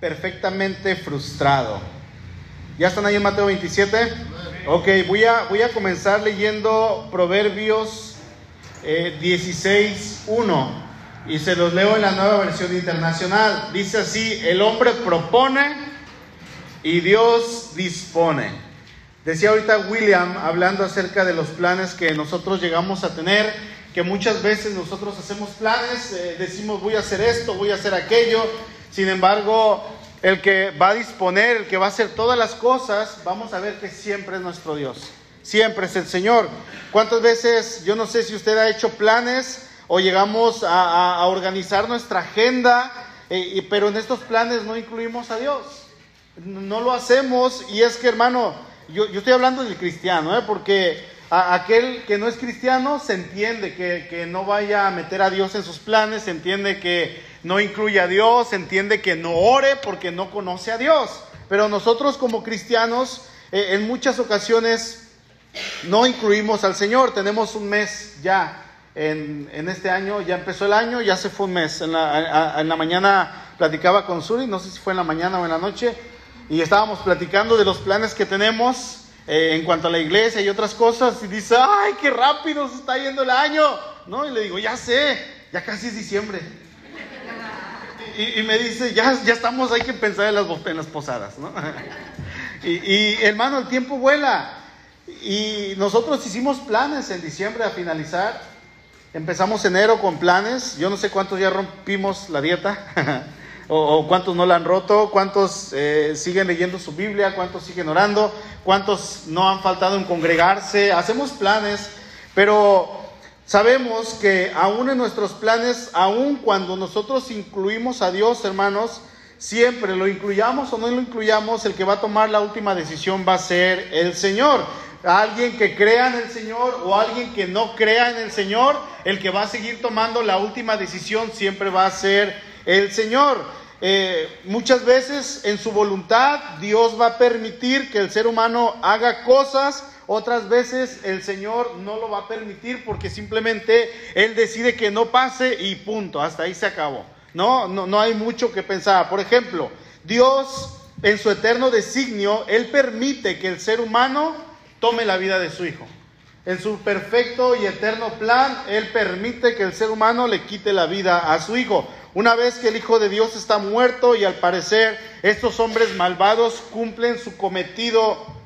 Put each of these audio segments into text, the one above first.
perfectamente frustrado. ¿Ya están ahí en Mateo 27? Ok, voy a, voy a comenzar leyendo Proverbios eh, 16.1 y se los leo en la nueva versión internacional. Dice así, el hombre propone y Dios dispone. Decía ahorita William, hablando acerca de los planes que nosotros llegamos a tener, que muchas veces nosotros hacemos planes, eh, decimos voy a hacer esto, voy a hacer aquello, sin embargo, el que va a disponer, el que va a hacer todas las cosas, vamos a ver que siempre es nuestro Dios, siempre es el Señor. ¿Cuántas veces, yo no sé si usted ha hecho planes o llegamos a, organizar nuestra agenda, eh, pero en estos planes no incluimos a Dios? No lo hacemos y es que hermano, yo, estoy hablando del cristiano, ¿eh? porque a, aquel que no es cristiano se entiende que, no vaya a meter a Dios en sus planes, se entiende que no incluye a Dios, entiende que no ore porque no conoce a Dios. Pero nosotros como cristianos eh, en muchas ocasiones no incluimos al Señor. Tenemos un mes ya en, en, este año, ya empezó el año, ya se fue un mes. En la, en la mañana platicaba con Suri, no sé si fue en la mañana o en la noche, y estábamos platicando de los planes que tenemos eh, en cuanto a la iglesia y otras cosas, y dice, ay, qué rápido se está yendo el año, ¿no? Y le digo, ya sé, ya casi es diciembre. Y, y me dice, ya, ya estamos, hay que pensar en las, en las posadas, ¿no? y, y hermano, el tiempo vuela. Y nosotros hicimos planes en diciembre a finalizar. Empezamos enero con planes. Yo no sé cuántos ya rompimos la dieta. o, cuántos no la han roto. Cuántos eh, siguen leyendo su Biblia. Cuántos siguen orando. Cuántos no han faltado en congregarse. Hacemos planes. Pero sabemos que aún en nuestros planes, aún cuando nosotros incluimos a Dios, hermanos, siempre lo incluyamos o no lo incluyamos, el que va a tomar la última decisión va a ser el Señor alguien que crea en el Señor o alguien que no crea en el Señor, el que va a seguir tomando la última decisión siempre va a ser el Señor. Eh, muchas veces en su voluntad Dios va a permitir que el ser humano haga cosas, otras veces el Señor no lo va a permitir porque simplemente Él decide que no pase y punto, hasta ahí se acabó. No, no, no hay mucho que pensar. Por ejemplo, Dios en su eterno designio, Él permite que el ser humano tome la vida de su hijo. En su perfecto y eterno plan, Él permite que el ser humano le quite la vida a su hijo. Una vez que el Hijo de Dios está muerto y al parecer estos hombres malvados cumplen su cometido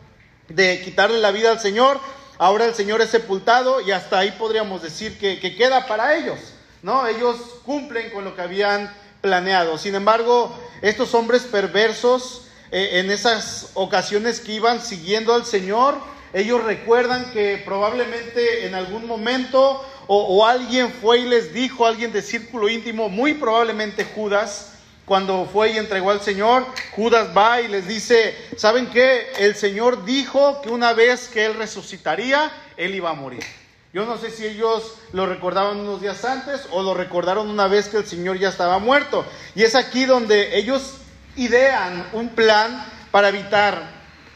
de quitarle la vida al Señor, ahora el Señor es sepultado y hasta ahí podríamos decir que, que queda para ellos. ¿no? Ellos cumplen con lo que habían planeado. Sin embargo, estos hombres perversos eh, en esas ocasiones que iban siguiendo al Señor, ellos recuerdan que probablemente en algún momento o, o, alguien fue y les dijo, alguien de círculo íntimo, muy probablemente Judas, cuando fue y entregó al Señor, Judas va y les dice, ¿saben qué? El Señor dijo que una vez que Él resucitaría, Él iba a morir. Yo no sé si ellos lo recordaban unos días antes o lo recordaron una vez que el Señor ya estaba muerto. Y es aquí donde ellos idean un plan para evitar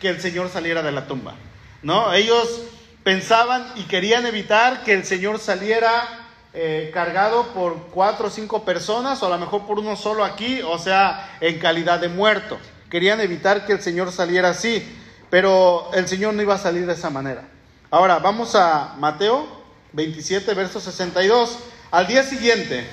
que el Señor saliera de la tumba. ¿no? Ellos pensaban y querían evitar que el Señor saliera eh, cargado por cuatro o cinco personas, o a lo mejor por uno solo aquí, o sea, en calidad de muerto. Querían evitar que el Señor saliera así, pero el Señor no iba a salir de esa manera. Ahora, vamos a Mateo 27, verso 62. Al día siguiente,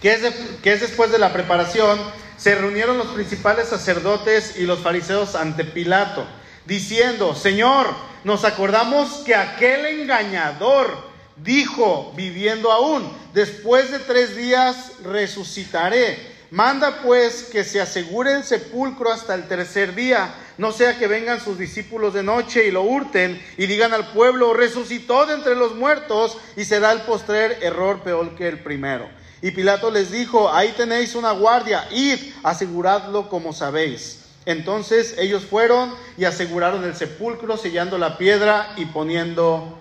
que es, que es después de la preparación, se reunieron los principales sacerdotes y los fariseos ante Pilato diciendo, Señor, nos acordamos que aquel engañador dijo, viviendo aún, después de tres días resucitaré. Manda pues que se asegure el sepulcro hasta el tercer día, no sea que vengan sus discípulos de noche y lo hurten y digan al pueblo, resucitó de entre los muertos y será el postrer error peor que el primero. Y Pilato les dijo, ahí tenéis una guardia, id, aseguradlo como sabéis. Entonces ellos fueron y aseguraron el sepulcro, sellando la piedra y poniendo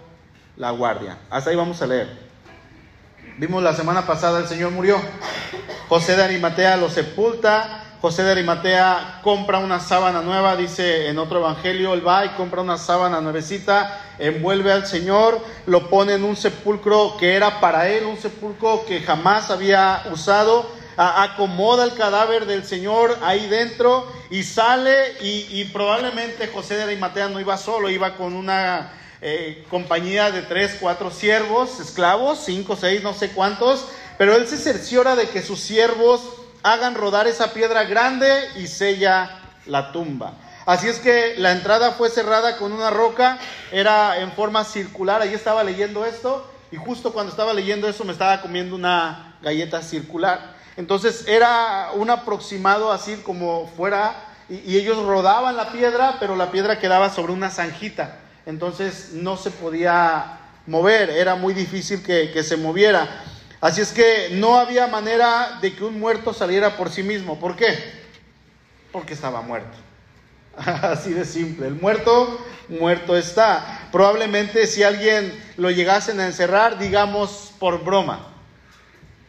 la guardia. Hasta ahí vamos a leer. Vimos la semana pasada el Señor murió. José de Arimatea lo sepulta. José de Arimatea compra una sábana nueva, dice en otro evangelio, él va y compra una sábana nuevecita, envuelve al Señor, lo pone en un sepulcro que era para él, un sepulcro que jamás había usado, acomoda el cadáver del Señor ahí dentro y sale y, probablemente José de Arimatea no iba solo, iba con una eh, compañía de tres, cuatro siervos, esclavos, cinco, seis, no sé cuántos, pero él se cerciora de que sus siervos hagan rodar esa piedra grande y sella la tumba. Así es que la entrada fue cerrada con una roca, era en forma circular, ahí estaba leyendo esto y justo cuando estaba leyendo eso me estaba comiendo una galleta circular. Entonces era un aproximado así como fuera y, ellos rodaban la piedra, pero la piedra quedaba sobre una zanjita. Entonces no se podía mover, era muy difícil que, que se moviera. Así es que no había manera de que un muerto saliera por sí mismo. ¿Por qué? Porque estaba muerto. Así de simple. El muerto, muerto está. Probablemente si alguien lo llegasen a encerrar, digamos por broma,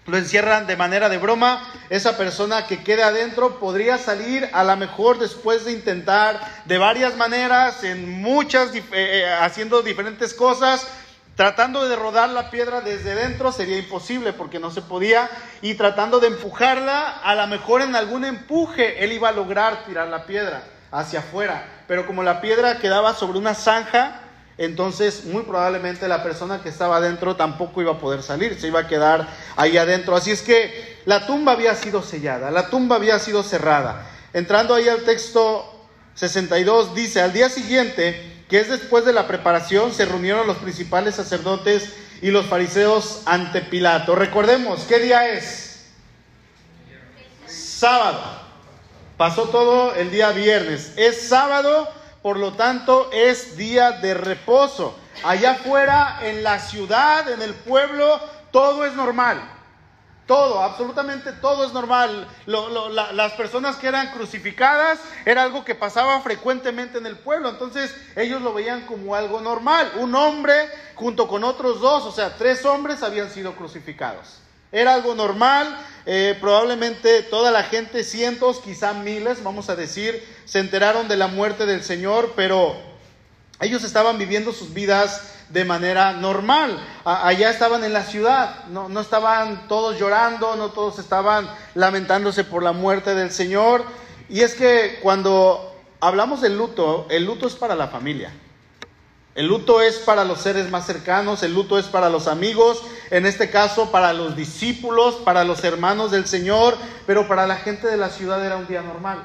lo encierran de manera de broma, esa persona que quede adentro podría salir a lo mejor después de intentar de varias maneras, en muchas, eh, eh, haciendo diferentes cosas, tratando de rodar la piedra desde dentro sería imposible porque no se podía y tratando de empujarla, a lo mejor en algún empuje él iba a lograr tirar la piedra hacia afuera. Pero como la piedra quedaba sobre una zanja, entonces muy probablemente la persona que estaba adentro tampoco iba a poder salir, se iba a quedar ahí adentro. Así es que la tumba había sido sellada, la tumba había sido cerrada. Entrando ahí al texto 62, dice, al día siguiente, que es después de la preparación, se reunieron los principales sacerdotes y los fariseos ante Pilato. Recordemos, ¿qué día es? Sábado. Pasó todo el día viernes. Es sábado, por lo tanto es día de reposo. Allá afuera, en la ciudad, en el pueblo, todo es normal. Todo, absolutamente todo es normal. las personas que eran crucificadas era algo que pasaba frecuentemente en el pueblo. Entonces ellos lo veían como algo normal. Un hombre junto con otros dos, o sea, tres hombres habían sido crucificados. Era algo normal, eh, probablemente toda la gente, cientos, quizá miles, vamos a decir, se enteraron de la muerte del Señor, pero ellos estaban viviendo sus vidas de manera normal. allá estaban en la ciudad, no, no estaban todos llorando, no todos estaban lamentándose por la muerte del Señor. Y es que cuando hablamos del luto, el luto es para la familia. El luto es para los seres más cercanos, el luto es para los amigos, en este caso para los discípulos, para los hermanos del Señor, pero para la gente de la ciudad era un día normal.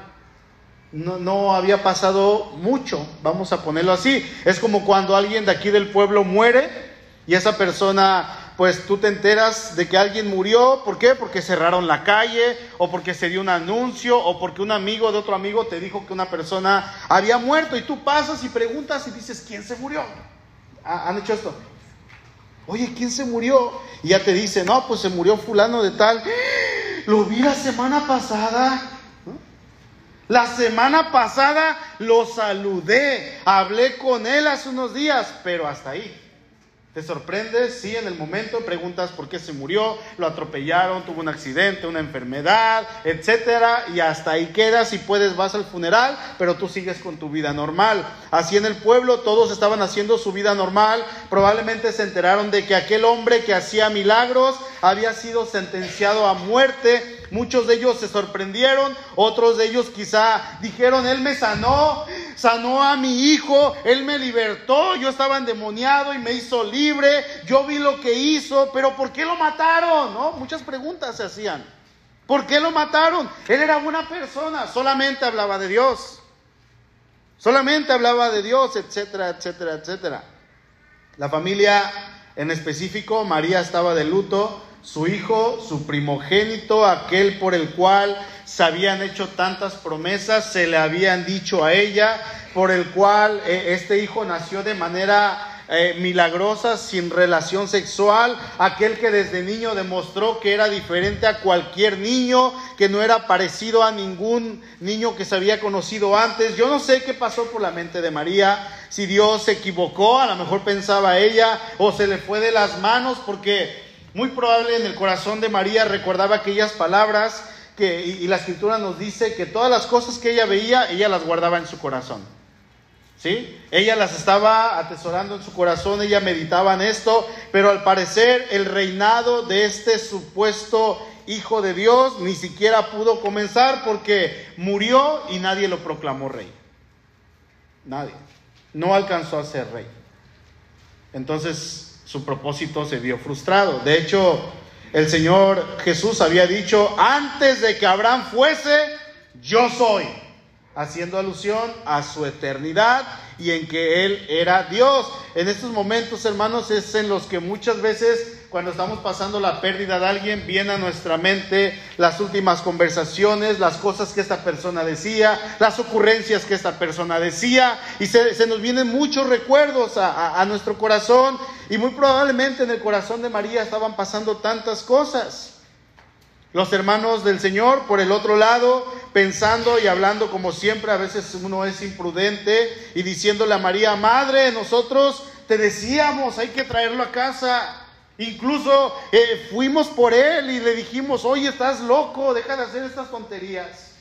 No, había pasado mucho, vamos a ponerlo así. Es como cuando alguien de aquí del pueblo muere y esa persona pues tú te enteras de que alguien murió, ¿por qué? Porque cerraron la calle, o porque se dio un anuncio, o porque un amigo de otro amigo te dijo que una persona había muerto, y tú pasas y preguntas y dices, ¿quién se murió? ¿Han hecho esto? Oye, ¿quién se murió? Y ya te dice, no, pues se murió fulano de tal. Lo vi la semana pasada. La semana pasada lo saludé, hablé con él hace unos días, pero hasta ahí. Te sorprendes, sí, en el momento preguntas por qué se murió, lo atropellaron, tuvo un accidente, una enfermedad, etcétera, y hasta ahí quedas y puedes vas al funeral, pero tú sigues con tu vida normal. Así en el pueblo todos estaban haciendo su vida normal, probablemente se enteraron de que aquel hombre que hacía milagros había sido sentenciado a muerte Muchos de ellos se sorprendieron, otros de ellos quizá dijeron, Él me sanó, sanó a mi hijo, Él me libertó, yo estaba endemoniado y me hizo libre, yo vi lo que hizo, pero ¿por qué lo mataron? ¿No? Muchas preguntas se hacían. ¿Por qué lo mataron? Él era buena persona, solamente hablaba de Dios. Solamente hablaba de Dios, etcétera, etcétera, etcétera. La familia en específico, María estaba de luto, su hijo, su primogénito, aquel por el cual se habían hecho tantas promesas, se le habían dicho a ella, por el cual eh, este hijo nació de manera eh, milagrosa, sin relación sexual, aquel que desde niño demostró que era diferente a cualquier niño, que no era parecido a ningún niño que se había conocido antes. Yo no sé qué pasó por la mente de María, si Dios se equivocó, a lo mejor pensaba ella, o se le fue de las manos, porque muy probable en el corazón de María recordaba aquellas palabras que, y, la escritura nos dice que todas las cosas que ella veía, ella las guardaba en su corazón. ¿Sí? Ella las estaba atesorando en su corazón, ella meditaba en esto, pero al parecer el reinado de este supuesto hijo de Dios, ni siquiera pudo comenzar porque murió y nadie lo proclamó rey. Nadie. No alcanzó a ser rey. Entonces su propósito se vio frustrado. De hecho, el Señor Jesús había dicho, antes de que Abraham fuese, yo soy, haciendo alusión a su eternidad y en que Él era Dios. En estos momentos, hermanos, es en los que muchas veces cuando estamos pasando la pérdida de alguien, viene a nuestra mente las últimas conversaciones, las cosas que esta persona decía, las ocurrencias que esta persona decía, y se, nos vienen muchos recuerdos a, a nuestro corazón, y muy probablemente en el corazón de María estaban pasando tantas cosas. Los hermanos del Señor, por el otro lado, pensando y hablando como siempre, a veces uno es imprudente y diciéndole a María, Madre, nosotros te decíamos, hay que traerlo a casa. Incluso eh, fuimos por él y le dijimos, oye, estás loco, deja de hacer estas tonterías.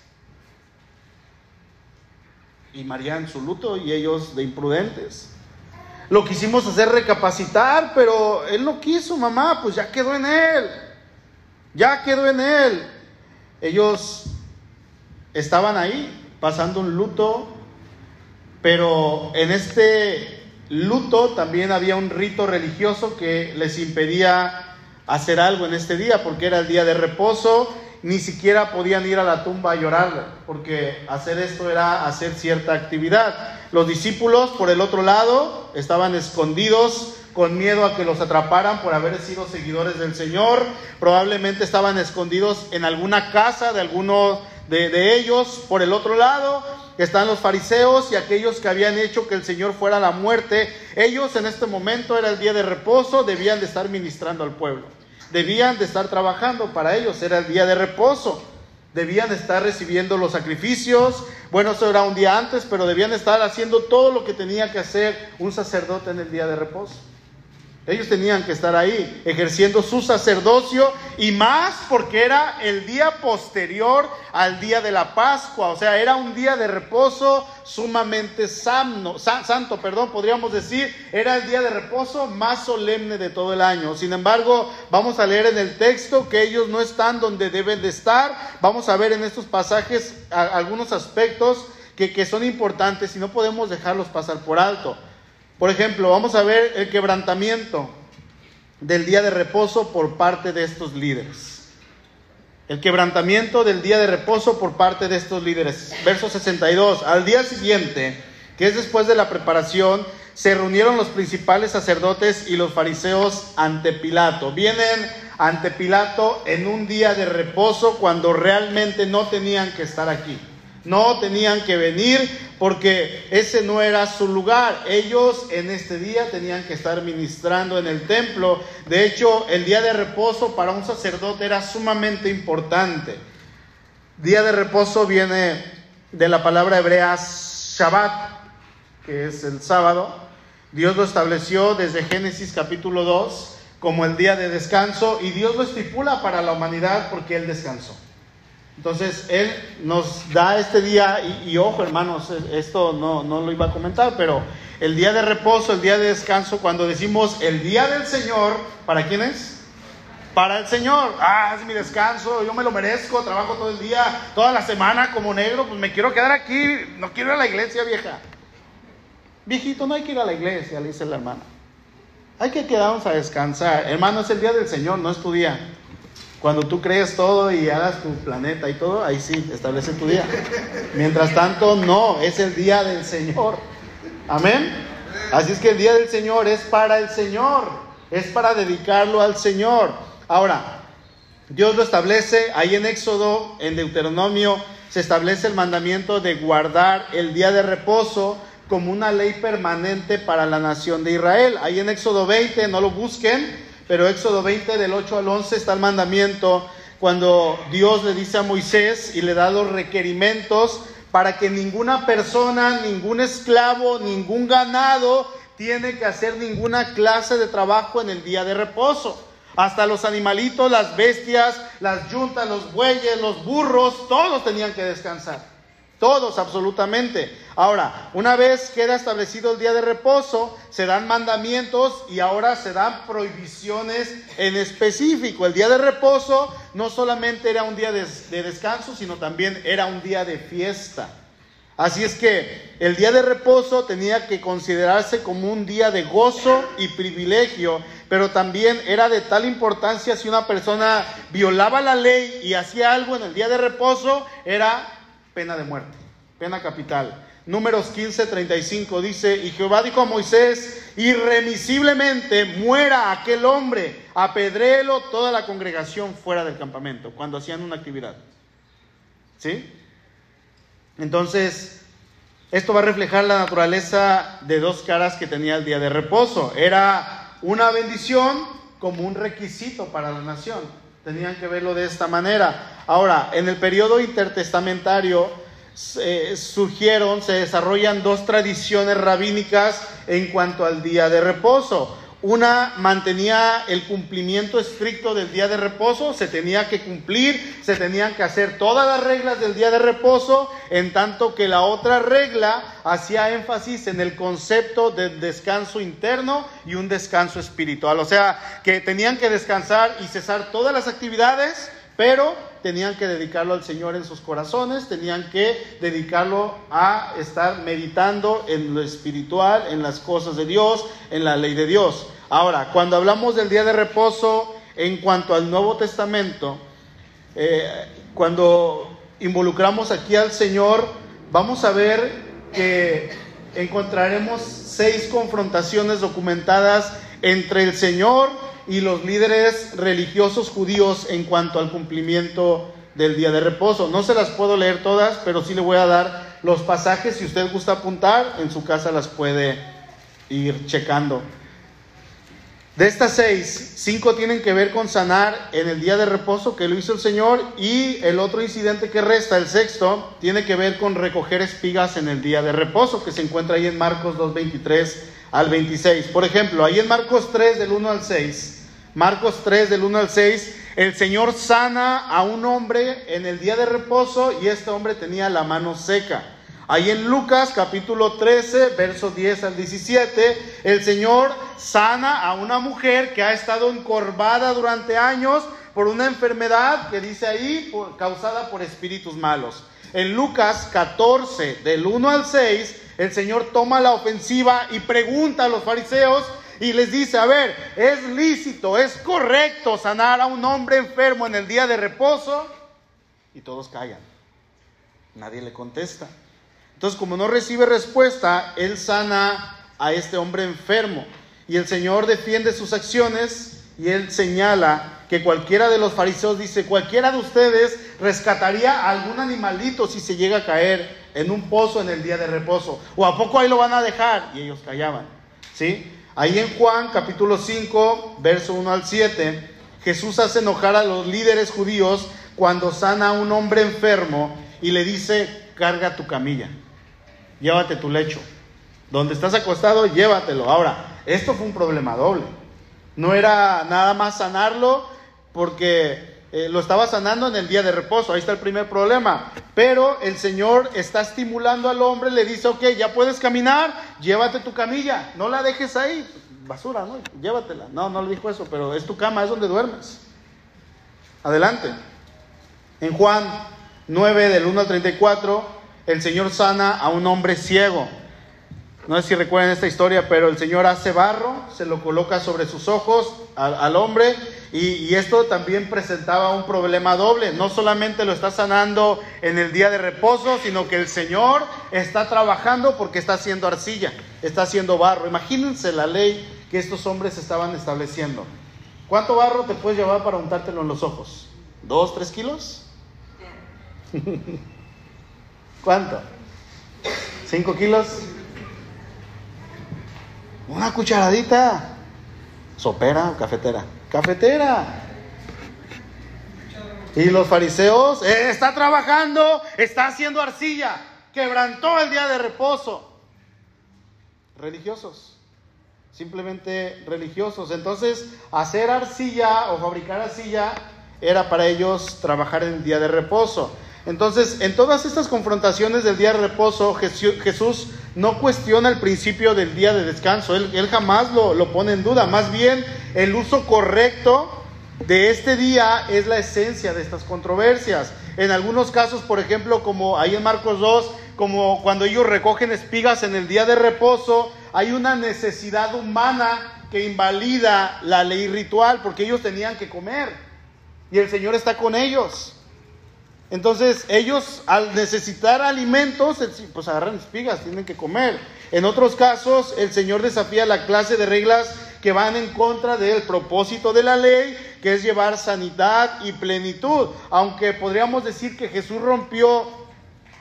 Y María en su luto y ellos de imprudentes. Lo quisimos hacer recapacitar, pero él no quiso, mamá, pues ya quedó en él. Ya quedó en él. Ellos estaban ahí pasando un luto, pero en este luto también había un rito religioso que les impedía hacer algo en este día, porque era el día de reposo, ni siquiera podían ir a la tumba a llorar, porque hacer esto era hacer cierta actividad. Los discípulos, por el otro lado, estaban escondidos con miedo a que los atraparan por haber sido seguidores del Señor, probablemente estaban escondidos en alguna casa de alguno de, de ellos, por el otro lado, están los fariseos y aquellos que habían hecho que el Señor fuera la muerte. Ellos en este momento era el día de reposo, debían de estar ministrando al pueblo. Debían de estar trabajando para ellos, era el día de reposo. Debían de estar recibiendo los sacrificios. Bueno, eso era un día antes, pero debían de estar haciendo todo lo que tenía que hacer un sacerdote en el día de reposo. Ellos tenían que estar ahí ejerciendo su sacerdocio y más porque era el día posterior al día de la Pascua, o sea, era un día de reposo sumamente santo, perdón, podríamos decir, era el día de reposo más solemne de todo el año. Sin embargo, vamos a leer en el texto que ellos no están donde deben de estar. Vamos a ver en estos pasajes algunos aspectos que, que son importantes y no podemos dejarlos pasar por alto. Por ejemplo, vamos a ver el quebrantamiento del día de reposo por parte de estos líderes. El quebrantamiento del día de reposo por parte de estos líderes. Verso 62. Al día siguiente, que es después de la preparación, se reunieron los principales sacerdotes y los fariseos ante Pilato. Vienen ante Pilato en un día de reposo cuando realmente no tenían que estar aquí. No tenían que venir porque ese no era su lugar. Ellos en este día tenían que estar ministrando en el templo. De hecho, el día de reposo para un sacerdote era sumamente importante. Día de reposo viene de la palabra hebrea Shabbat, que es el sábado. Dios lo estableció desde Génesis capítulo 2 como el día de descanso y Dios lo estipula para la humanidad porque Él descansó. Entonces, Él nos da este día, y, ojo hermanos, esto no, no, lo iba a comentar, pero el día de reposo, el día de descanso, cuando decimos el día del Señor, ¿para quién es? Para el Señor. Ah, es mi descanso, yo me lo merezco, trabajo todo el día, toda la semana como negro, pues me quiero quedar aquí, no quiero ir a la iglesia vieja. Viejito, no hay que ir a la iglesia, le dice la hermana. Hay que quedarnos a descansar. Hermano, es el día del Señor, no es tu día. Cuando tú crees todo y hagas tu planeta y todo, ahí sí, establece tu día. Mientras tanto, no, es el día del Señor. Amén. Así es que el día del Señor es para el Señor, es para dedicarlo al Señor. Ahora, Dios lo establece ahí en Éxodo, en Deuteronomio, se establece el mandamiento de guardar el día de reposo como una ley permanente para la nación de Israel. Ahí en Éxodo 20, no lo busquen, pero Éxodo 20 del 8 al 11 está el mandamiento cuando Dios le dice a Moisés y le da los requerimientos para que ninguna persona, ningún esclavo, ningún ganado tiene que hacer ninguna clase de trabajo en el día de reposo. Hasta los animalitos, las bestias, las yuntas, los bueyes, los burros, todos tenían que descansar. Todos absolutamente. Ahora, una vez queda establecido el día de reposo, se dan mandamientos y ahora se dan prohibiciones en específico. El día de reposo no solamente era un día de, de descanso, sino también era un día de fiesta. Así es que el día de reposo tenía que considerarse como un día de gozo y privilegio, pero también era de tal importancia si una persona violaba la ley y hacía algo en el día de reposo, era pena de muerte, pena capital. Números 15, 35 dice, y Jehová dijo a Moisés, irremisiblemente muera aquel hombre, apedréelo toda la congregación fuera del campamento, cuando hacían una actividad. ¿Sí? Entonces, esto va a reflejar la naturaleza de dos caras que tenía el día de reposo. Era una bendición como un requisito para la nación. Tenían que verlo de esta manera. Ahora, en el periodo intertestamentario surgieron, se desarrollan dos tradiciones rabínicas en cuanto al día de reposo. Una mantenía el cumplimiento estricto del día de reposo, se tenía que cumplir, se tenían que hacer todas las reglas del día de reposo, en tanto que la otra regla hacía énfasis en el concepto de descanso interno y un descanso espiritual. O sea, que tenían que descansar y cesar todas las actividades, pero tenían que dedicarlo al Señor en sus corazones, tenían que dedicarlo a estar meditando en lo espiritual, en las cosas de Dios, en la ley de Dios. Ahora, cuando hablamos del día de reposo en cuanto al Nuevo Testamento, eh, cuando involucramos aquí al Señor, vamos a ver que encontraremos seis confrontaciones documentadas entre el Señor y los líderes religiosos judíos en cuanto al cumplimiento del día de reposo. No se las puedo leer todas, pero sí le voy a dar los pasajes. Si usted gusta apuntar, en su casa las puede ir checando. De estas seis, cinco tienen que ver con sanar en el día de reposo que lo hizo el Señor y el otro incidente que resta, el sexto, tiene que ver con recoger espigas en el día de reposo que se encuentra ahí en Marcos 2.23 al 26. Por ejemplo, ahí en Marcos 3 del 1 al 6, Marcos 3 del 1 al 6, el Señor sana a un hombre en el día de reposo y este hombre tenía la mano seca. Ahí en Lucas capítulo 13, verso 10 al 17, el Señor sana a una mujer que ha estado encorvada durante años por una enfermedad que dice ahí causada por espíritus malos. En Lucas 14, del 1 al 6, el Señor toma la ofensiva y pregunta a los fariseos y les dice, a ver, ¿es lícito, es correcto sanar a un hombre enfermo en el día de reposo? Y todos callan. Nadie le contesta. Entonces, como no recibe respuesta, él sana a este hombre enfermo. Y el Señor defiende sus acciones y él señala que cualquiera de los fariseos dice, cualquiera de ustedes rescataría a algún animalito si se llega a caer en un pozo en el día de reposo. ¿O a poco ahí lo van a dejar? Y ellos callaban. ¿Sí? Ahí en Juan capítulo 5, verso 1 al 7, Jesús hace enojar a los líderes judíos cuando sana a un hombre enfermo y le dice, carga tu camilla llévate tu lecho. Donde estás acostado, llévatelo. Ahora, esto fue un problema doble. No era nada más sanarlo porque eh, lo estaba sanando en el día de reposo. Ahí está el primer problema. Pero el Señor está estimulando al hombre, le dice, ok, ya puedes caminar, llévate tu camilla, no la dejes ahí. Basura, ¿no? Llévatela. No, no le dijo eso, pero es tu cama, es donde duermes. Adelante. En Juan 9, del 1 al 34, el Señor sana a un hombre ciego. No sé si recuerdan esta historia, pero el Señor hace barro, se lo coloca sobre sus ojos al, hombre y, esto también presentaba un problema doble. No solamente lo está sanando en el día de reposo, sino que el Señor está trabajando porque está haciendo arcilla, está haciendo barro. Imagínense la ley que estos hombres estaban estableciendo. ¿Cuánto barro te puedes llevar para untártelo en los ojos? ¿Dos, tres kilos? ¿Cuánto? ¿Cinco kilos? Una cucharadita. ¿Sopera o cafetera? Cafetera. Y los fariseos, eh, está trabajando, está haciendo arcilla, quebrantó el día de reposo. Religiosos, simplemente religiosos. Entonces, hacer arcilla o fabricar arcilla era para ellos trabajar en día de reposo. Entonces, en todas estas confrontaciones del día de reposo, Jesús no cuestiona el principio del día de descanso, él, jamás lo, lo, pone en duda, más bien el uso correcto de este día es la esencia de estas controversias. En algunos casos, por ejemplo, como ahí en Marcos 2, como cuando ellos recogen espigas en el día de reposo, hay una necesidad humana que invalida la ley ritual porque ellos tenían que comer y el Señor está con ellos. Entonces ellos al necesitar alimentos, pues agarran espigas, tienen que comer. En otros casos, el Señor desafía la clase de reglas que van en contra del propósito de la ley, que es llevar sanidad y plenitud. Aunque podríamos decir que Jesús rompió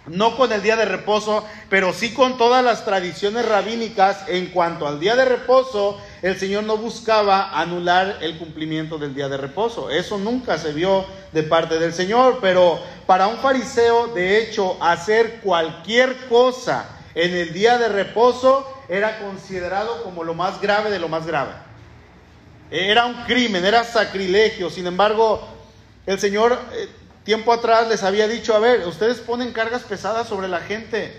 no con el día de reposo, pero sí con todas las tradiciones rabínicas en cuanto al día de reposo, el Señor no buscaba anular el cumplimiento del día de reposo. Eso nunca se vio de parte del Señor, pero para un fariseo, de hecho, hacer cualquier cosa en el día de reposo era considerado como lo más grave de lo más grave. Era un crimen, era sacrilegio. Sin embargo, el Señor eh, tiempo atrás les había dicho, a ver, ustedes ponen cargas pesadas sobre la gente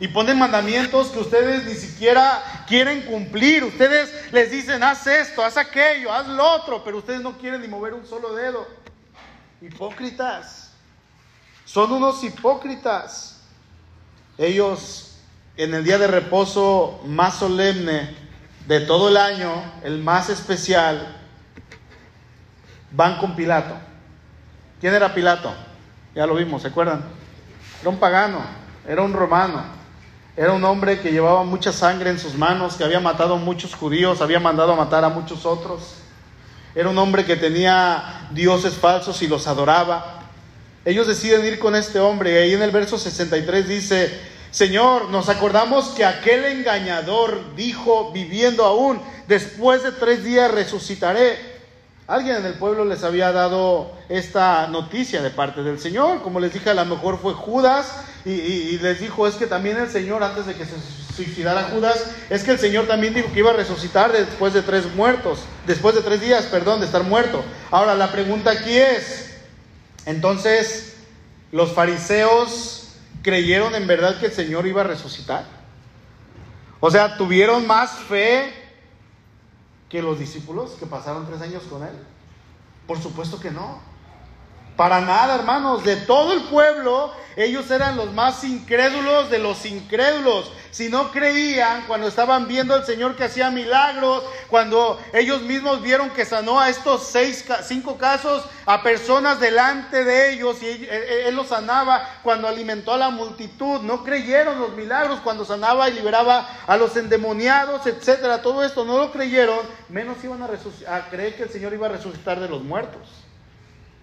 y ponen mandamientos que ustedes ni siquiera quieren cumplir. Ustedes les dicen, haz esto, haz aquello, haz lo otro, pero ustedes no quieren ni mover un solo dedo. Hipócritas. Son unos hipócritas. Ellos en el día de reposo más solemne de todo el año, el más especial, van con Pilato. ¿Quién era Pilato? Ya lo vimos, ¿se acuerdan? Era un pagano, era un romano, era un hombre que llevaba mucha sangre en sus manos, que había matado a muchos judíos, había mandado a matar a muchos otros. Era un hombre que tenía dioses falsos y los adoraba. Ellos deciden ir con este hombre y ahí en el verso 63 dice, Señor, nos acordamos que aquel engañador dijo, viviendo aún, después de tres días resucitaré. Alguien en el pueblo les había dado esta noticia de parte del Señor. Como les dije, a lo mejor fue Judas y, les dijo, es que también el Señor, antes de que se suicidara Judas, es que el Señor también dijo que iba a resucitar después de tres muertos, después de tres días, perdón, de estar muerto. Ahora, la pregunta aquí es, entonces, ¿los fariseos creyeron en verdad que el Señor iba a resucitar? O sea, ¿tuvieron más fe que los discípulos que pasaron tres años con él? Por supuesto que no. Para nada, hermanos. De todo el pueblo, ellos eran los más incrédulos de los incrédulos. Si no creían cuando estaban viendo al Señor que hacía milagros, cuando ellos mismos vieron que sanó a estos seis, cinco casos, a personas delante de ellos y él, los sanaba cuando alimentó a la multitud. No creyeron los milagros cuando sanaba y liberaba a los endemoniados, etcétera. Todo esto no lo creyeron, menos iban a, a creer que el Señor iba a resucitar de los muertos.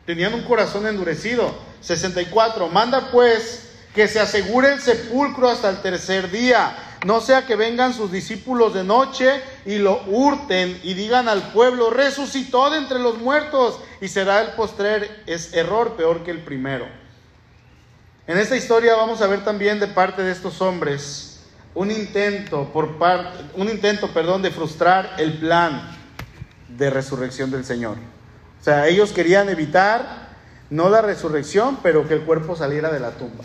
Tenían un corazón endurecido. 64. Manda pues que se asegure el sepulcro hasta el tercer día. No sea que vengan sus discípulos de noche y lo hurten y digan al pueblo, resucitó de entre los muertos y será el postrer es error peor que el primero. En esta historia vamos a ver también de parte de estos hombres un intento por parte un intento, perdón, de frustrar el plan de resurrección del Señor. O sea, ellos querían evitar no la resurrección, pero que el cuerpo saliera de la tumba.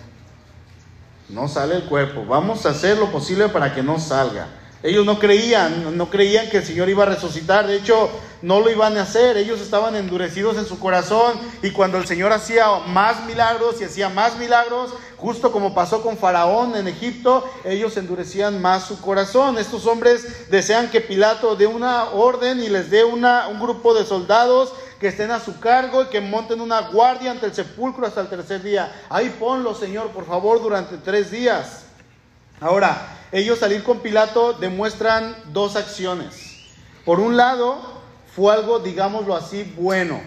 No sale el cuerpo. Vamos a hacer lo posible para que no salga. Ellos no creían, no creían que el Señor iba a resucitar. De hecho, no lo iban a hacer. Ellos estaban endurecidos en su corazón. Y cuando el Señor hacía más milagros y hacía más milagros, justo como pasó con Faraón en Egipto, ellos endurecían más su corazón. Estos hombres desean que Pilato dé una orden y les dé una, un grupo de soldados que estén a su cargo y que monten una guardia ante el sepulcro hasta el tercer día. Ahí ponlo, Señor, por favor, durante tres días. Ahora, ellos salir con Pilato demuestran dos acciones. Por un lado, fue algo, digámoslo así, bueno.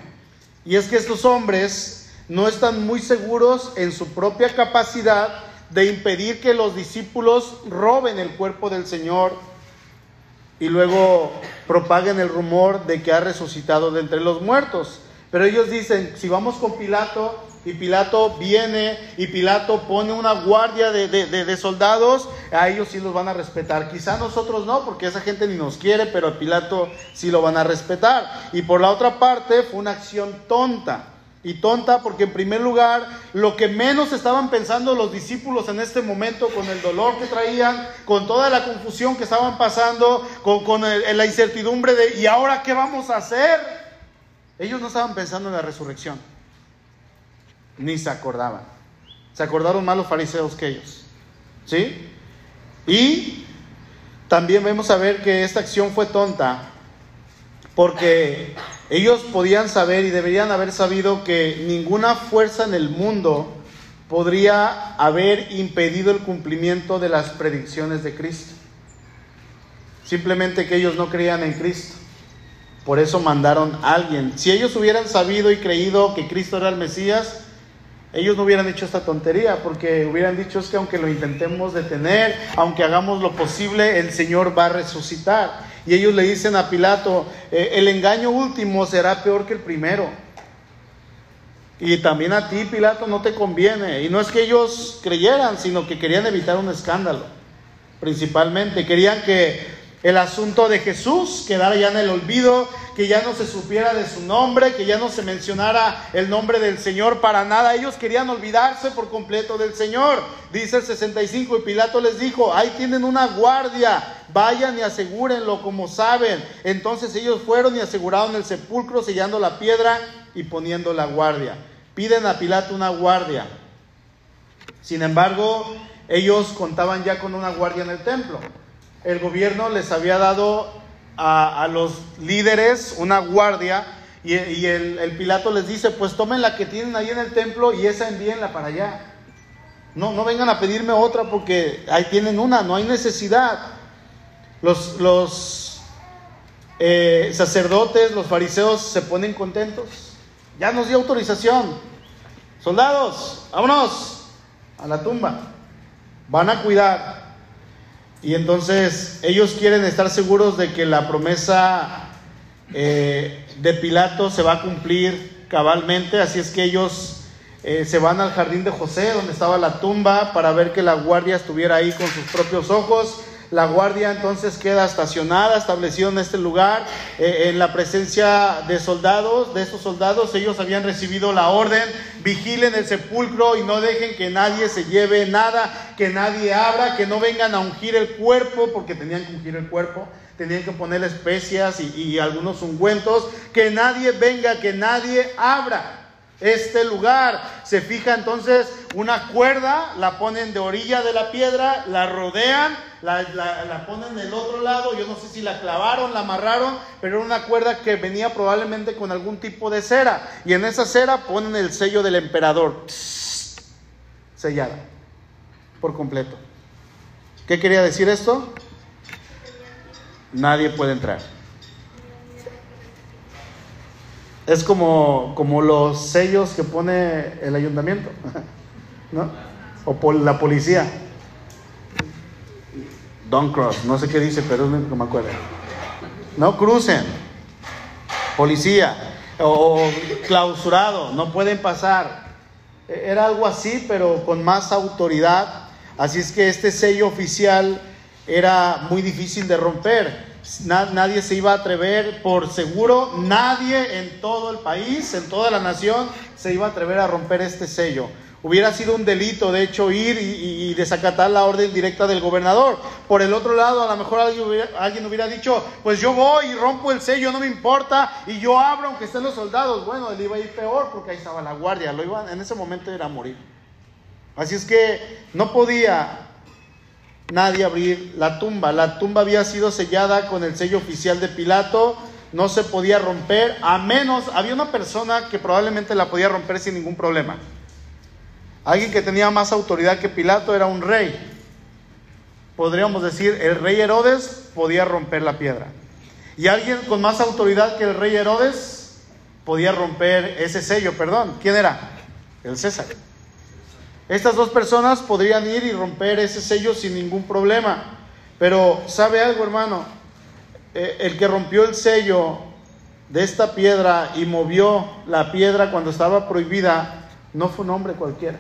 Y es que estos hombres no están muy seguros en su propia capacidad de impedir que los discípulos roben el cuerpo del Señor y luego propaguen el rumor de que ha resucitado de entre los muertos. Pero ellos dicen, si vamos con Pilato y Pilato viene y Pilato pone una guardia de, de, soldados, a ellos sí los van a respetar. Quizá nosotros no, porque esa gente ni nos quiere, pero a Pilato sí lo van a respetar. Y por la otra parte fue una acción tonta. Y tonta porque en primer lugar lo que menos estaban pensando los discípulos en este momento con el dolor que traían, con toda la confusión que estaban pasando, con, la incertidumbre de ¿y ahora qué vamos a hacer? Ellos no estaban pensando en la resurrección, ni se acordaban. Se acordaron más los fariseos que ellos. ¿Sí? Y también vemos a ver que esta acción fue tonta porque ellos podían saber y deberían haber sabido que ninguna fuerza en el mundo podría haber impedido el cumplimiento de las predicciones de Cristo. Simplemente que ellos no creían en Cristo. Por eso mandaron a alguien. Si ellos hubieran sabido y creído que Cristo era el Mesías, ellos no hubieran hecho esta tontería, porque hubieran dicho es que aunque lo intentemos detener, aunque hagamos lo posible, el Señor va a resucitar. Y ellos le dicen a Pilato, eh, el engaño último será peor que el primero. Y también a ti, Pilato, no te conviene. Y no es que ellos creyeran, sino que querían evitar un escándalo. Principalmente, querían que el asunto de Jesús quedara ya en el olvido, que ya no se supiera de su nombre, que ya no se mencionara el nombre del Señor para nada. Ellos querían olvidarse por completo del Señor. Dice el 65 y Pilato les dijo, ahí tienen una guardia, vayan y asegúrenlo como saben. Entonces ellos fueron y aseguraron el sepulcro sellando la piedra y poniendo la guardia. Piden a Pilato una guardia. Sin embargo, ellos contaban ya con una guardia en el templo. El gobierno les había dado a, los líderes una guardia y, el, Pilato les dice, pues tomen la que tienen ahí en el templo y esa envíenla para allá. No, no vengan a pedirme otra porque ahí tienen una, no hay necesidad. Los, eh, sacerdotes, los fariseos se ponen contentos. Ya nos dio autorización. Soldados, vámonos a la tumba. Van a cuidar. Y entonces ellos quieren estar seguros de que la promesa eh, de Pilato se va a cumplir cabalmente, así es que ellos eh, se van al jardín de José, donde estaba la tumba, para ver que la guardia estuviera ahí con sus propios ojos. La guardia entonces queda estacionada, establecida en este lugar, eh, en la presencia de soldados. De estos soldados, ellos habían recibido la orden, vigilen el sepulcro y no dejen que nadie se lleve nada, que nadie abra, que no vengan a ungir el cuerpo, porque tenían que ungir el cuerpo, tenían que poner especias y, y algunos ungüentos, que nadie venga, que nadie abra este lugar. Se fija entonces una cuerda, la ponen de orilla de la piedra, la rodean, la, la, ponen del otro lado. Yo no sé si la clavaron, la amarraron, pero era una cuerda que venía probablemente con algún tipo de cera. Y en esa cera ponen el sello del emperador, sellada por completo. ¿Qué quería decir esto? Nadie puede entrar. Es como, como los sellos que pone el ayuntamiento, ¿no? O por la policía. Don't cross, no sé qué dice, pero es que me acuerdo. No crucen. Policía. O clausurado, no pueden pasar. E, era algo así, pero con más autoridad. Así es que este sello oficial era muy difícil de romper nadie se iba a atrever, por seguro, nadie en todo el país, en toda la nación, se iba a atrever a romper este sello. Hubiera sido un delito, de hecho, ir y, desacatar la orden directa del gobernador. Por el otro lado, a lo mejor alguien hubiera, dicho, pues yo voy y rompo el sello, no me importa, y yo abro aunque estén los soldados. Bueno, él iba a ir peor porque ahí estaba la guardia, lo iba, en ese momento era morir. Así es que no podía nadie abrir la tumba. La tumba había sido sellada con el sello oficial de Pilato, no se podía romper, a menos, había una persona que probablemente la podía romper sin ningún problema. Alguien que tenía más autoridad que Pilato era un rey. Podríamos decir, el rey Herodes podía romper la piedra. Y alguien con más autoridad que el rey Herodes podía romper ese sello, perdón. ¿Quién era? El César. Estas dos personas podrían ir y romper ese sello sin ningún problema. Pero, ¿sabe algo, hermano? Eh, el que rompió el sello de esta piedra y movió la piedra cuando estaba prohibida, no fue un hombre cualquiera.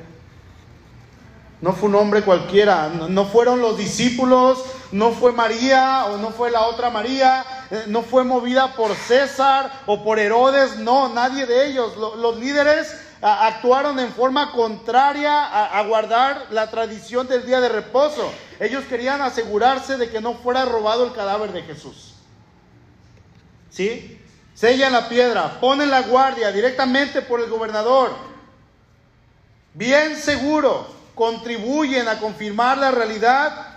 No fue un hombre cualquiera, no fueron los discípulos, no fue María o no fue la otra María, eh, no fue movida por César o por Herodes, no, nadie de ellos. Los líderes actuaron en forma contraria a, guardar la tradición del día de reposo. Ellos querían asegurarse de que no fuera robado el cadáver de Jesús. ¿Sí? Sellan la piedra, ponen la guardia directamente por el gobernador. Bien seguro, contribuyen a confirmar la realidad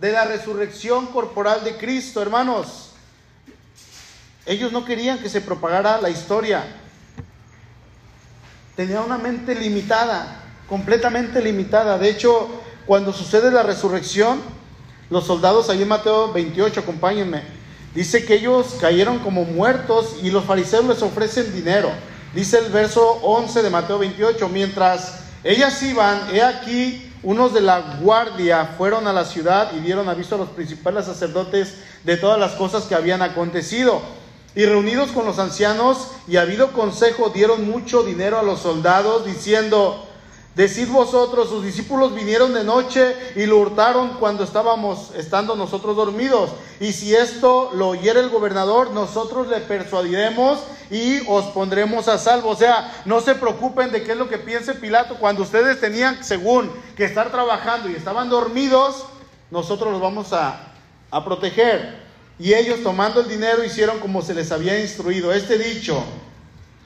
de la resurrección corporal de Cristo, hermanos. Ellos no querían que se propagara la historia tenía una mente limitada, completamente limitada. De hecho, cuando sucede la resurrección, los soldados, ahí en Mateo 28, acompáñenme, dice que ellos cayeron como muertos y los fariseos les ofrecen dinero. Dice el verso 11 de Mateo 28, mientras ellas iban, he aquí, unos de la guardia fueron a la ciudad y dieron aviso a los principales sacerdotes de todas las cosas que habían acontecido. Y reunidos con los ancianos y habido consejo, dieron mucho dinero a los soldados, diciendo, Decid vosotros, sus discípulos vinieron de noche y lo hurtaron cuando estábamos, estando nosotros dormidos. Y si esto lo oyera el gobernador, nosotros le persuadiremos y os pondremos a salvo. O sea, no se preocupen de qué es lo que piense Pilato. Cuando ustedes tenían, según, que estar trabajando y estaban dormidos, nosotros los vamos a, a proteger. Y ellos tomando el dinero hicieron como se les había instruido. Este dicho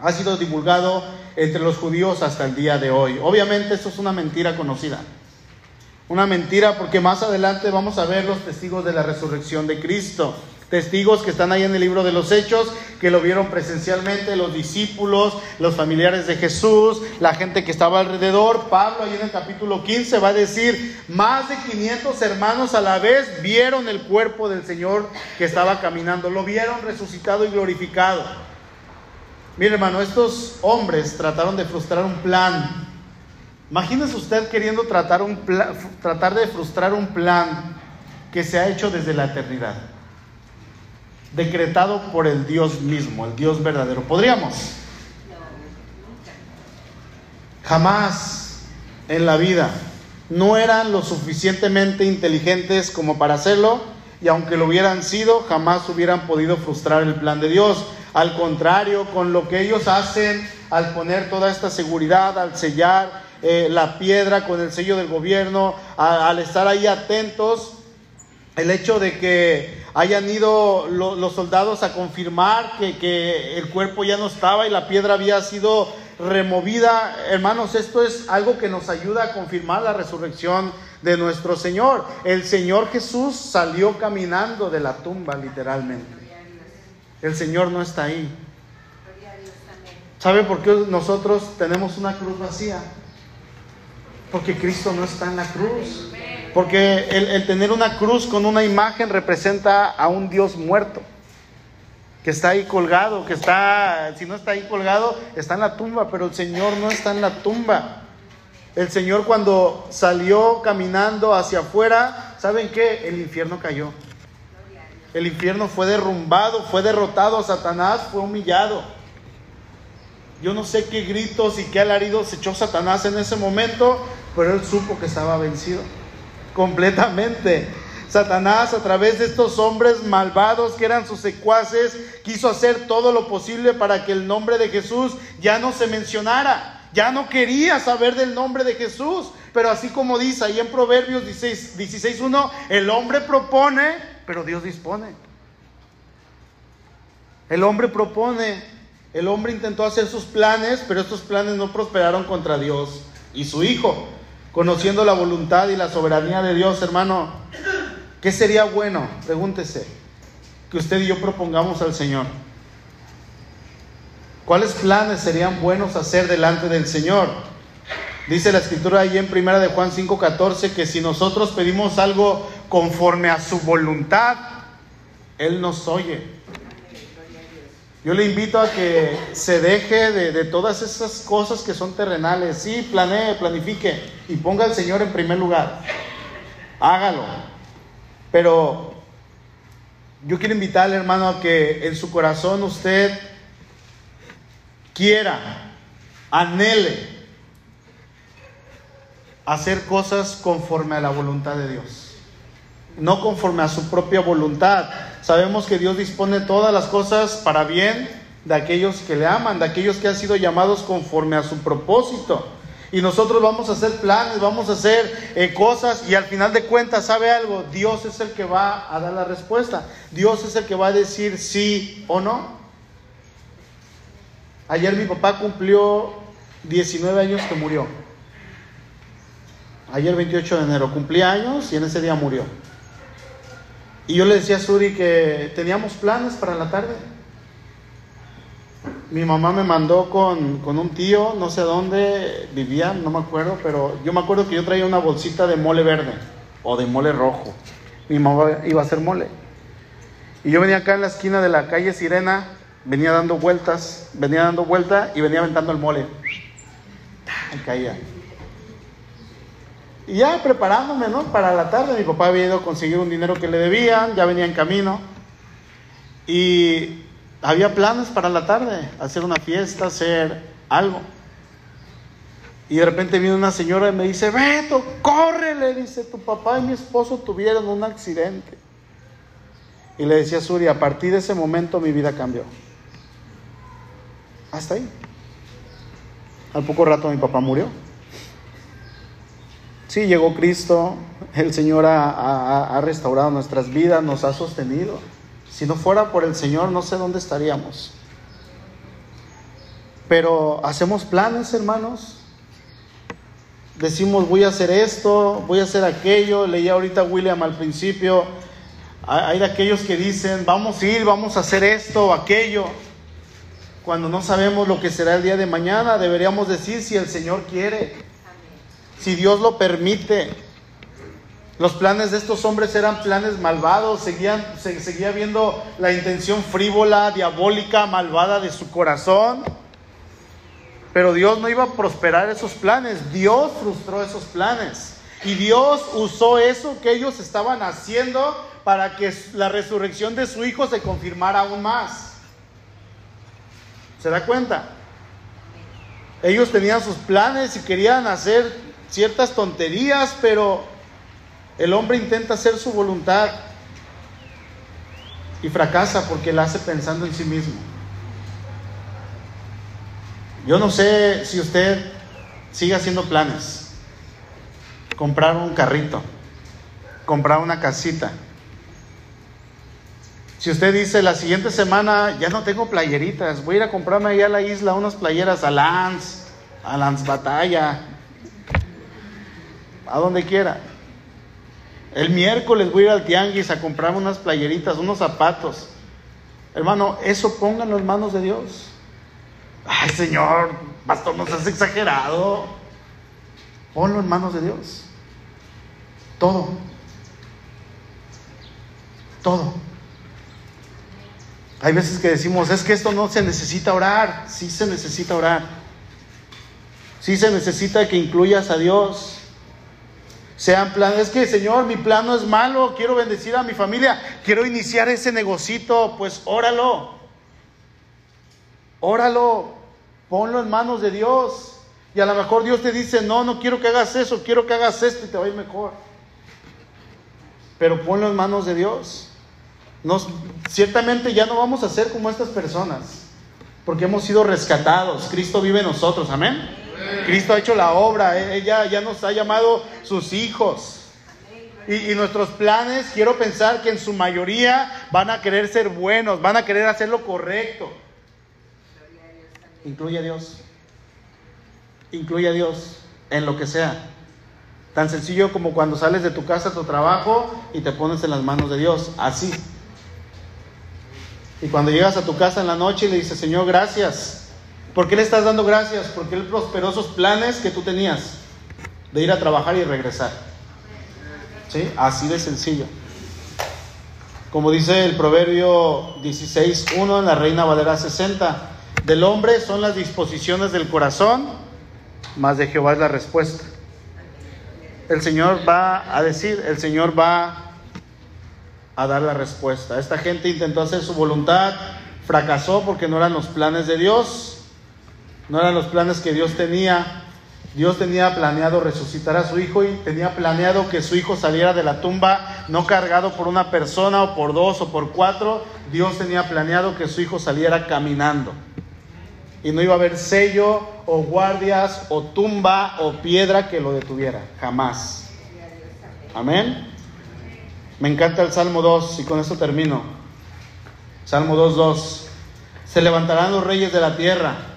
ha sido divulgado entre los judíos hasta el día de hoy. Obviamente esto es una mentira conocida. Una mentira porque más adelante vamos a ver los testigos de la resurrección de Cristo testigos que están ahí en el libro de los Hechos, que lo vieron presencialmente, los discípulos, los familiares de Jesús, la gente que estaba alrededor. Pablo ahí en el capítulo 15 va a decir, más de 500 hermanos a la vez vieron el cuerpo del Señor que estaba caminando, lo vieron resucitado y glorificado. Mire hermano, estos hombres trataron de frustrar un plan. Imagínese usted queriendo tratar, un tratar de frustrar un plan que se ha hecho desde la eternidad decretado por el Dios mismo, el Dios verdadero. ¿Podríamos? Jamás en la vida no eran lo suficientemente inteligentes como para hacerlo y aunque lo hubieran sido, jamás hubieran podido frustrar el plan de Dios. Al contrario, con lo que ellos hacen al poner toda esta seguridad, al sellar eh, la piedra con el sello del gobierno, al estar ahí atentos, el hecho de que hayan ido los soldados a confirmar que, que, el cuerpo ya no estaba y la piedra había sido removida. Hermanos, esto es algo que nos ayuda a confirmar la resurrección de nuestro Señor. El Señor Jesús salió caminando de la tumba, literalmente. El Señor no está ahí. ¿Sabe por qué nosotros tenemos una cruz vacía? Porque Cristo no está en la cruz. Porque el, tener una cruz con una imagen representa a un Dios muerto, que está ahí colgado, que está, si no está ahí colgado, está en la tumba, pero el Señor no está en la tumba. El Señor cuando salió caminando hacia afuera, ¿saben qué? El infierno cayó. El infierno fue derrumbado, fue derrotado, Satanás fue humillado. Yo no sé qué gritos y qué alaridos echó Satanás en ese momento, pero él supo que estaba vencido completamente. Satanás a través de estos hombres malvados que eran sus secuaces quiso hacer todo lo posible para que el nombre de Jesús ya no se mencionara. Ya no quería saber del nombre de Jesús. Pero así como dice ahí en Proverbios 16.1, 16, el hombre propone, pero Dios dispone. El hombre propone, el hombre intentó hacer sus planes, pero estos planes no prosperaron contra Dios y su Hijo conociendo la voluntad y la soberanía de Dios, hermano, ¿qué sería bueno? Pregúntese, que usted y yo propongamos al Señor. ¿Cuáles planes serían buenos hacer delante del Señor? Dice la escritura ahí en primera de Juan 5:14 que si nosotros pedimos algo conforme a su voluntad, Él nos oye. Yo le invito a que se deje de, todas esas cosas que son terrenales. Sí, planee, planifique y ponga al Señor en primer lugar. Hágalo. Pero yo quiero invitarle, hermano, a que en su corazón usted quiera, anhele hacer cosas conforme a la voluntad de Dios. no conforme a su propia voluntad. Sabemos que Dios dispone todas las cosas para bien de aquellos que le aman, de aquellos que han sido llamados conforme a su propósito. Y nosotros vamos a hacer planes, vamos a hacer eh, cosas y al final de cuentas, ¿sabe algo? Dios es el que va a dar la respuesta. Dios es el que va a decir sí o no. Ayer mi papá cumplió 19 años que murió. Ayer 28 de enero cumplía años y en ese día murió. Y yo le decía a Suri que teníamos planes para la tarde. Mi mamá me mandó con, un tío, no sé dónde vivía, no me acuerdo, pero yo me acuerdo que yo traía una bolsita de mole verde o de mole rojo. Mi mamá iba a hacer mole. Y yo venía acá en la esquina de la calle Sirena, venía dando vueltas, venía dando vuelta y venía aventando el mole. Y caía. Y ya preparándome, ¿no? Para la tarde, mi papá había ido a conseguir un dinero que le debían, ya venía en camino. Y había planes para la tarde, hacer una fiesta, hacer algo. Y de repente viene una señora y me dice, Beto, córrele, dice, tu papá y mi esposo tuvieron un accidente. Y le decía a Suri, a partir de ese momento mi vida cambió. Hasta ahí. Al poco rato mi papá murió. Sí, llegó Cristo, el Señor ha, restaurado nuestras vidas, nos ha sostenido. Si no fuera por el Señor, no sé dónde estaríamos. Pero hacemos planes, hermanos. Decimos, voy a hacer esto, voy a hacer aquello. Leía ahorita William al principio. Hay de aquellos que dicen, vamos a ir, vamos a hacer esto o aquello. Cuando no sabemos lo que será el día de mañana, deberíamos decir si el Señor quiere si Dios lo permite. Los planes de estos hombres eran planes malvados, seguían, se, seguía viendo la intención frívola, diabólica, malvada de su corazón. Pero Dios no iba a prosperar esos planes, Dios frustró esos planes. Y Dios usó eso que ellos estaban haciendo para que la resurrección de su hijo se confirmara aún más. ¿Se da cuenta? Ellos tenían sus planes y querían hacer ciertas tonterías, pero el hombre intenta hacer su voluntad y fracasa porque la hace pensando en sí mismo. Yo no sé si usted sigue haciendo planes. Comprar un carrito, comprar una casita. Si usted dice la siguiente semana ya no tengo playeritas, voy a ir a comprarme allá a la isla unas playeras a Lance, a Lance Batalla, a donde quiera. El miércoles voy a ir al tianguis a comprar unas playeritas, unos zapatos. Hermano, eso pónganlo en manos de Dios. Ay, Señor, pastor, nos has exagerado. Ponlo en manos de Dios. Todo. Todo. Hay veces que decimos, es que esto no se necesita orar. Sí se necesita orar. Sí se necesita que incluyas a Dios. Sean planes, es que Señor, mi plan no es malo, quiero bendecir a mi familia, quiero iniciar ese negocito, pues óralo. Óralo, ponlo en manos de Dios. Y a lo mejor Dios te dice, no, no quiero que hagas eso, quiero que hagas esto y te va a ir mejor. Pero ponlo en manos de Dios. Nos, ciertamente ya no vamos a ser como estas personas, porque hemos sido rescatados. Cristo vive en nosotros, amén. Cristo ha hecho la obra, eh, ella ya nos ha llamado sus hijos. Y, nuestros planes, quiero pensar que en su mayoría van a querer ser buenos, van a querer hacer lo correcto. Incluye a Dios. Incluye a Dios en lo que sea. Tan sencillo como cuando sales de tu casa a tu trabajo y te pones en las manos de Dios. Así. Y cuando llegas a tu casa en la noche y le dices, Señor, gracias ¿Por qué le estás dando gracias? Porque Él prosperó esos planes que tú tenías de ir a trabajar y regresar. ¿Sí? Así de sencillo. Como dice el Proverbio 16.1 en la Reina Valera 60, del hombre son las disposiciones del corazón, más de Jehová es la respuesta. El Señor va a decir, el Señor va a dar la respuesta. Esta gente intentó hacer su voluntad, fracasó porque no eran los planes de Dios no eran los planes que Dios tenía. Dios tenía planeado resucitar a su hijo y tenía planeado que su hijo saliera de la tumba no cargado por una persona o por dos o por cuatro. Dios tenía planeado que su hijo saliera caminando. Y no iba a haber sello o guardias o tumba o piedra que lo detuviera. Jamás. Amén. Me encanta el Salmo 2 y con esto termino. Salmo 2.2. Se levantarán los reyes de la tierra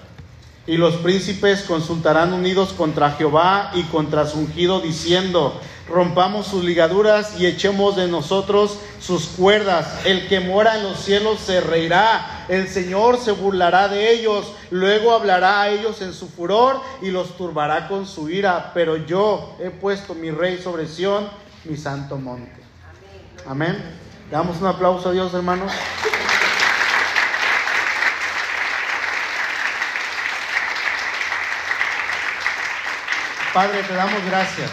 y los príncipes consultarán unidos contra Jehová y contra su ungido, diciendo, rompamos sus ligaduras y echemos de nosotros sus cuerdas. El que mora en los cielos se reirá, el Señor se burlará de ellos, luego hablará a ellos en su furor y los turbará con su ira. Pero yo he puesto mi rey sobre Sión, mi santo monte. Amén. Damos un aplauso a Dios, hermanos. Padre, te damos gracias